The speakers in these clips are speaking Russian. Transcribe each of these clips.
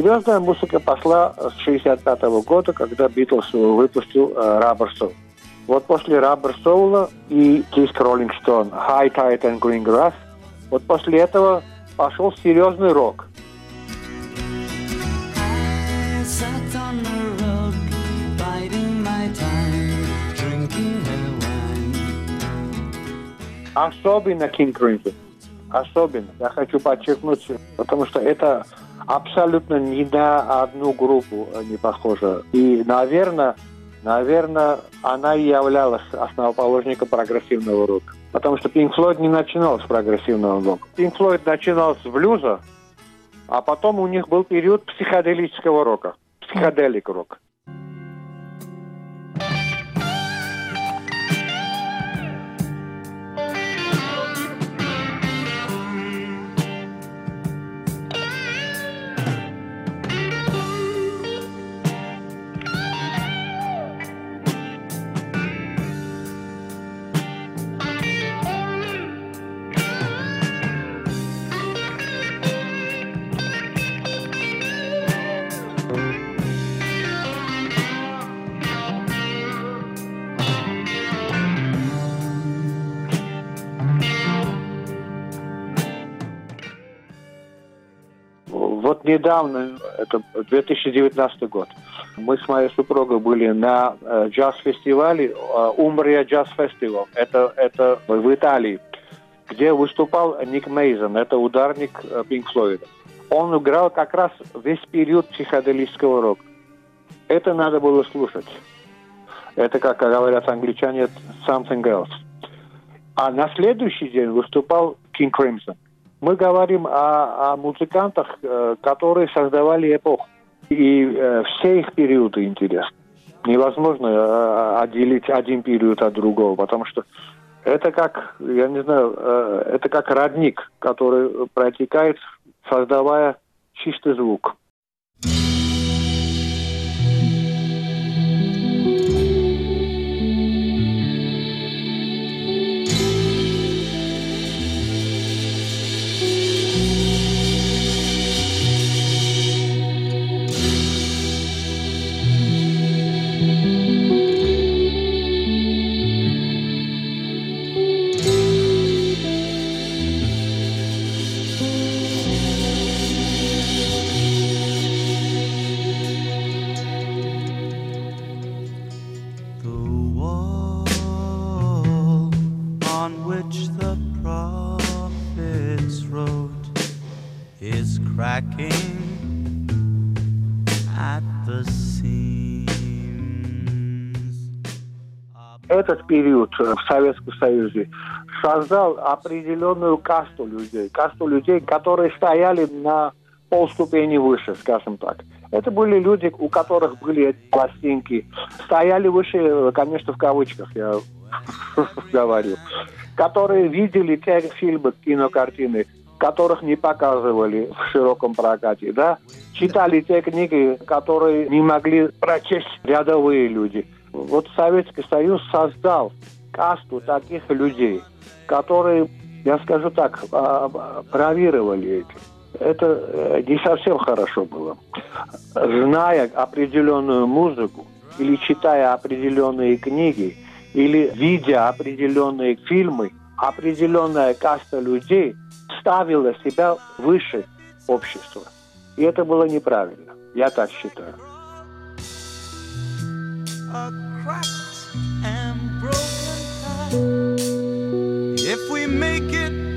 Серьезная музыка пошла с 65 года, когда Битлз выпустил э, Rubber Soul. Вот после Rubber Soul и диск Rolling Stone High Tide and Green Grass, вот после этого пошел серьезный рок. Особенно King Crimson. Особенно. Я хочу подчеркнуть, потому что это абсолютно ни на одну группу не похоже. И, наверное, наверное, она и являлась основоположником прогрессивного рока. Потому что Pink Floyd не начинал с прогрессивного рока. Pink Floyd начинал с блюза, а потом у них был период психоделического рока. Психоделик рок. Вот недавно, это 2019 год, мы с моей супругой были на э, джаз-фестивале э, Умбрия Джаз Фестивал. Это, это в Италии, где выступал Ник Мейзон, это ударник э, Пинк Флойда. Он играл как раз весь период психоделического рока. Это надо было слушать. Это, как говорят англичане, something else. А на следующий день выступал King Crimson. Мы говорим о, о музыкантах, э, которые создавали эпоху. И э, все их периоды интересны. Невозможно э, отделить один период от другого, потому что это как, я не знаю, э, это как родник, который протекает, создавая чистый звук. Is cracking at the seams. Этот период в Советском Союзе создал определенную касту людей. Касту людей, которые стояли на полступени выше, скажем так. Это были люди, у которых были пластинки. Стояли выше, конечно, в кавычках я говорю. Которые видели те фильмы, кинокартины, которых не показывали в широком прокате, да? Читали те книги, которые не могли прочесть рядовые люди. Вот Советский Союз создал касту таких людей, которые, я скажу так, а, а, бравировали этим. Это э, не совсем хорошо было. Зная определенную музыку или читая определенные книги, или видя определенные фильмы, определенная каста людей ставила себя выше общества. И это было неправильно. Я так считаю. If we make it,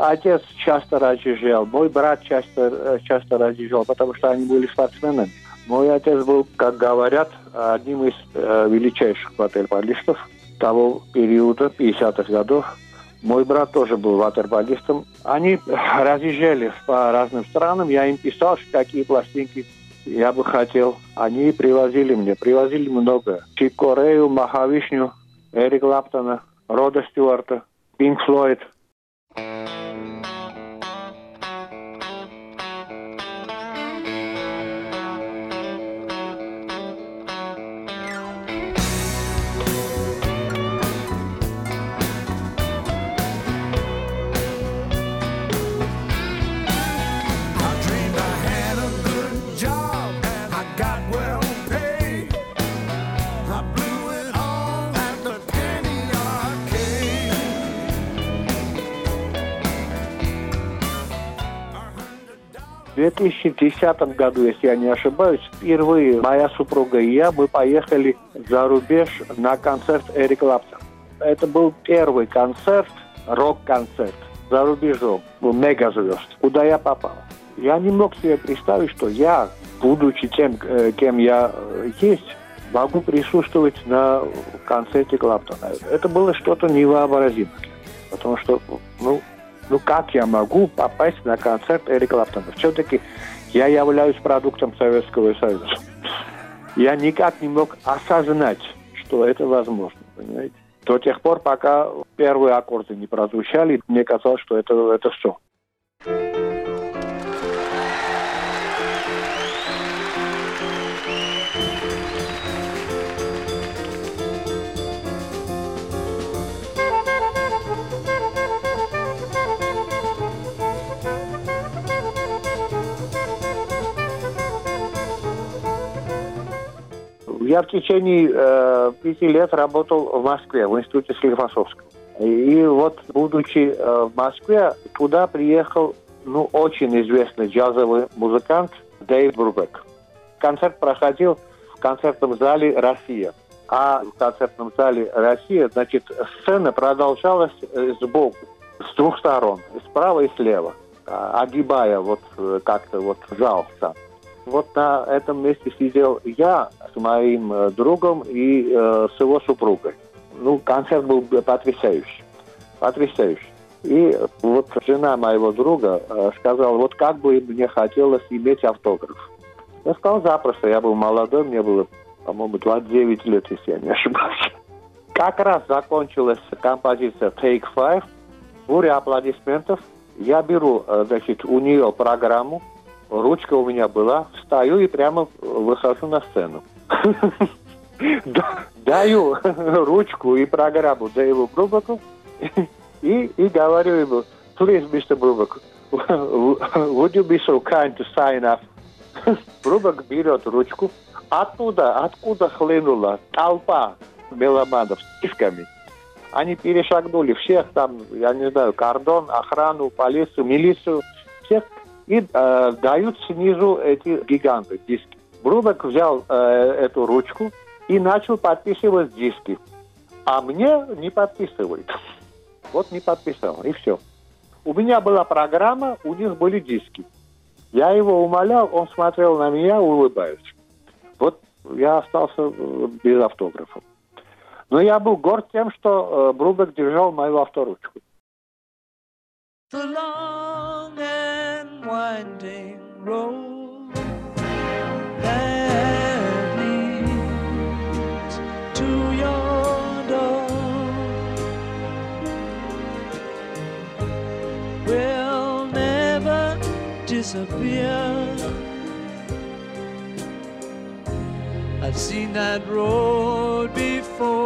отец часто разъезжал, мой брат часто, э, часто разъезжал, потому что они были спортсменами. Мой отец был, как говорят, одним из э, величайших ватерполистов того периода, 50-х годов. Мой брат тоже был ватерполистом. Они разъезжали по разным странам. Я им писал, какие пластинки я бы хотел. Они привозили мне, привозили много. Чип Корею, Махавишню, Эрик Лаптона, Рода Стюарта. Pink Floyd. 2010 году, если я не ошибаюсь, впервые моя супруга и я, мы поехали за рубеж на концерт Эрика Клаптона. Это был первый концерт, рок-концерт за рубежом, был мегазвезд, куда я попал. Я не мог себе представить, что я, будучи тем, э, кем я э, есть, могу присутствовать на концерте Клаптона. Это было что-то невообразимое. Потому что, ну, ну как я могу попасть на концерт Эрика Клаптона? Все-таки я являюсь продуктом Советского Союза. Я никак не мог осознать, что это возможно, понимаете? До тех пор, пока первые аккорды не прозвучали, мне казалось, что это, это все. Я в течение э, пяти лет работал в Москве, в институте Склифосовского. И вот, будучи э, в Москве, туда приехал ну, очень известный джазовый музыкант Дэйв Брубек. Концерт проходил в концертном зале «Россия». А в концертном зале «Россия», значит, сцена продолжалась э, сбоку, с двух сторон, справа и слева, а, огибая вот э, как-то вот зал сам. Вот на этом месте сидел я с моим э, другом и э, с его супругой. Ну, концерт был потрясающий. Потрясающий. И вот жена моего друга э, сказала, вот как бы мне хотелось иметь автограф. Я сказал, запросто. Я был молодой, мне было, по-моему, 29 лет, если я не ошибаюсь. Как раз закончилась композиция Take Five. Буря аплодисментов. Я беру, э, значит, у нее программу, ручка у меня была, встаю и прямо выхожу на сцену. Да- Даю ручку и программу Дэйву Брубаку и, и говорю ему, please, Mr. Брубак, would you be so kind to sign up? Брубак берет ручку, оттуда, откуда хлынула толпа меломанов с кишками. Они перешагнули всех там, я не знаю, кордон, охрану, полицию, милицию, всех, и э, дают снизу эти гиганты, диски. Брубек взял э, эту ручку и начал подписывать диски. А мне не подписывает. Вот не подписал, и все. У меня была программа, у них были диски. Я его умолял, он смотрел на меня, улыбаясь. Вот я остался э, без автографа. Но я был горд тем, что э, Брубек держал мою авторучку. The winding road that leads to your door will never disappear. I've seen that road before.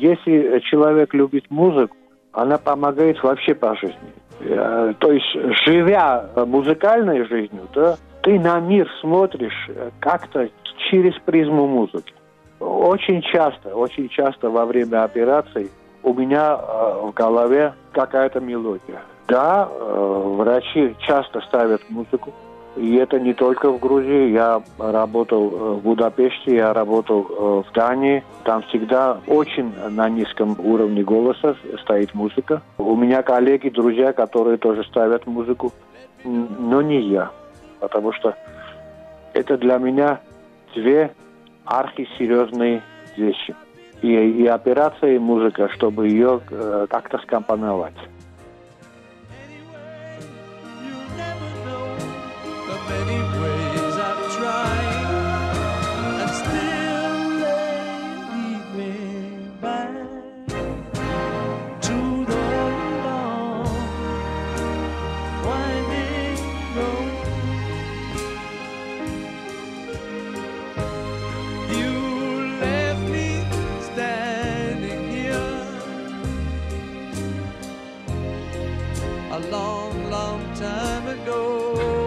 Если человек любит музыку, она помогает вообще по жизни. Э, То есть, живя музыкальной жизнью, да, ты на мир смотришь э, как-то через призму музыки. Очень часто, очень часто во время операций у меня э, в голове какая-то мелодия. Да, э, врачи часто ставят музыку, и это не только в Грузии. Я работал э, в Будапеште, я работал э, в Дании. Там всегда очень на низком уровне голоса стоит музыка. У меня коллеги, друзья, которые тоже ставят музыку, но не я. Потому что это для меня две архисерьезные вещи. и, и операция, и музыка, чтобы ее э, как-то скомпоновать. Long, long time ago.